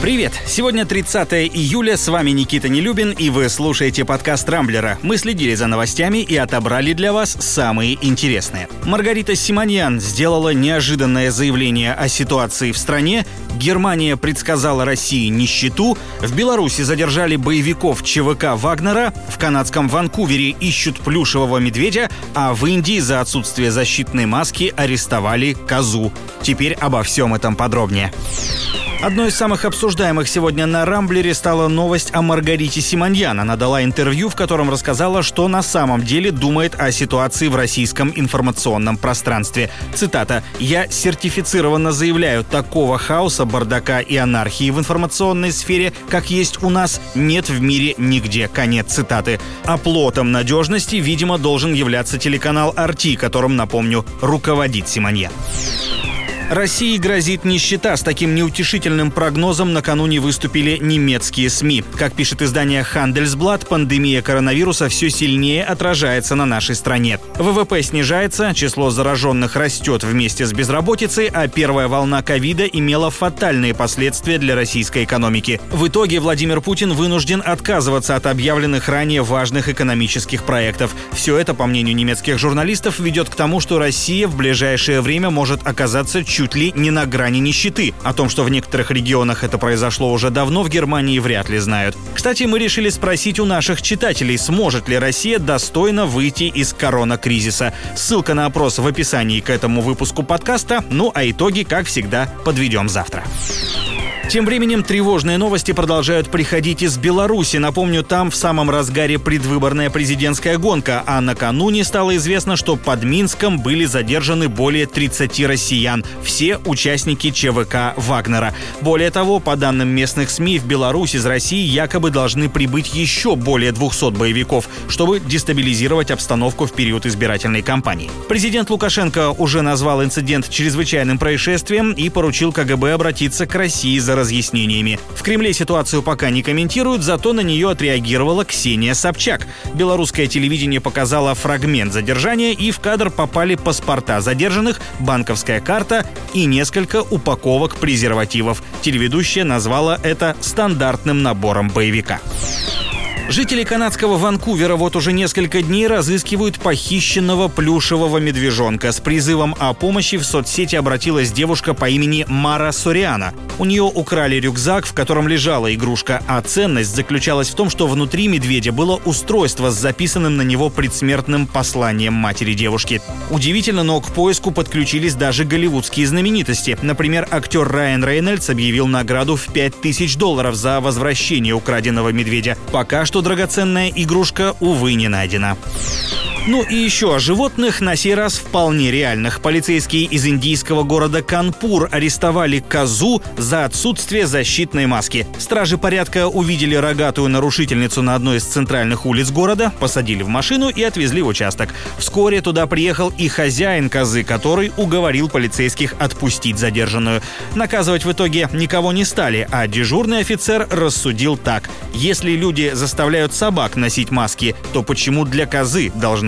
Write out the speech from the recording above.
Привет! Сегодня 30 июля, с вами Никита Нелюбин, и вы слушаете подкаст «Рамблера». Мы следили за новостями и отобрали для вас самые интересные. Маргарита Симоньян сделала неожиданное заявление о ситуации в стране, Германия предсказала России нищету, в Беларуси задержали боевиков ЧВК Вагнера, в канадском Ванкувере ищут плюшевого медведя, а в Индии за отсутствие защитной маски арестовали козу. Теперь обо всем этом подробнее. Одной из самых обсуждаемых сегодня на Рамблере стала новость о Маргарите Симоньян. Она дала интервью, в котором рассказала, что на самом деле думает о ситуации в российском информационном пространстве. Цитата. «Я сертифицированно заявляю, такого хаоса, бардака и анархии в информационной сфере, как есть у нас, нет в мире нигде». Конец цитаты. Оплотом надежности, видимо, должен являться телеканал «Арти», которым, напомню, руководит Симоньян. России грозит нищета. С таким неутешительным прогнозом накануне выступили немецкие СМИ. Как пишет издание Handelsblatt, пандемия коронавируса все сильнее отражается на нашей стране. ВВП снижается, число зараженных растет вместе с безработицей, а первая волна ковида имела фатальные последствия для российской экономики. В итоге Владимир Путин вынужден отказываться от объявленных ранее важных экономических проектов. Все это, по мнению немецких журналистов, ведет к тому, что Россия в ближайшее время может оказаться чуть ли не на грани нищеты. О том, что в некоторых регионах это произошло уже давно, в Германии вряд ли знают. Кстати, мы решили спросить у наших читателей, сможет ли Россия достойно выйти из корона-кризиса. Ссылка на опрос в описании к этому выпуску подкаста. Ну а итоги, как всегда, подведем завтра. Тем временем тревожные новости продолжают приходить из Беларуси. Напомню, там в самом разгаре предвыборная президентская гонка, а накануне стало известно, что под Минском были задержаны более 30 россиян, все участники ЧВК Вагнера. Более того, по данным местных СМИ, в Беларусь из России якобы должны прибыть еще более 200 боевиков, чтобы дестабилизировать обстановку в период избирательной кампании. Президент Лукашенко уже назвал инцидент чрезвычайным происшествием и поручил КГБ обратиться к России за разъяснениями. В Кремле ситуацию пока не комментируют, зато на нее отреагировала Ксения Собчак. Белорусское телевидение показало фрагмент задержания, и в кадр попали паспорта задержанных, банковская карта и несколько упаковок презервативов. Телеведущая назвала это стандартным набором боевика. Жители канадского Ванкувера вот уже несколько дней разыскивают похищенного плюшевого медвежонка. С призывом о помощи в соцсети обратилась девушка по имени Мара Сориана. У нее украли рюкзак, в котором лежала игрушка, а ценность заключалась в том, что внутри медведя было устройство с записанным на него предсмертным посланием матери девушки. Удивительно, но к поиску подключились даже голливудские знаменитости. Например, актер Райан Рейнольдс объявил награду в 5000 долларов за возвращение украденного медведя. Пока что что драгоценная игрушка, увы, не найдена. Ну и еще о животных, на сей раз вполне реальных. Полицейские из индийского города Канпур арестовали козу за отсутствие защитной маски. Стражи порядка увидели рогатую нарушительницу на одной из центральных улиц города, посадили в машину и отвезли в участок. Вскоре туда приехал и хозяин козы, который уговорил полицейских отпустить задержанную. Наказывать в итоге никого не стали, а дежурный офицер рассудил так. Если люди заставляют собак носить маски, то почему для козы должны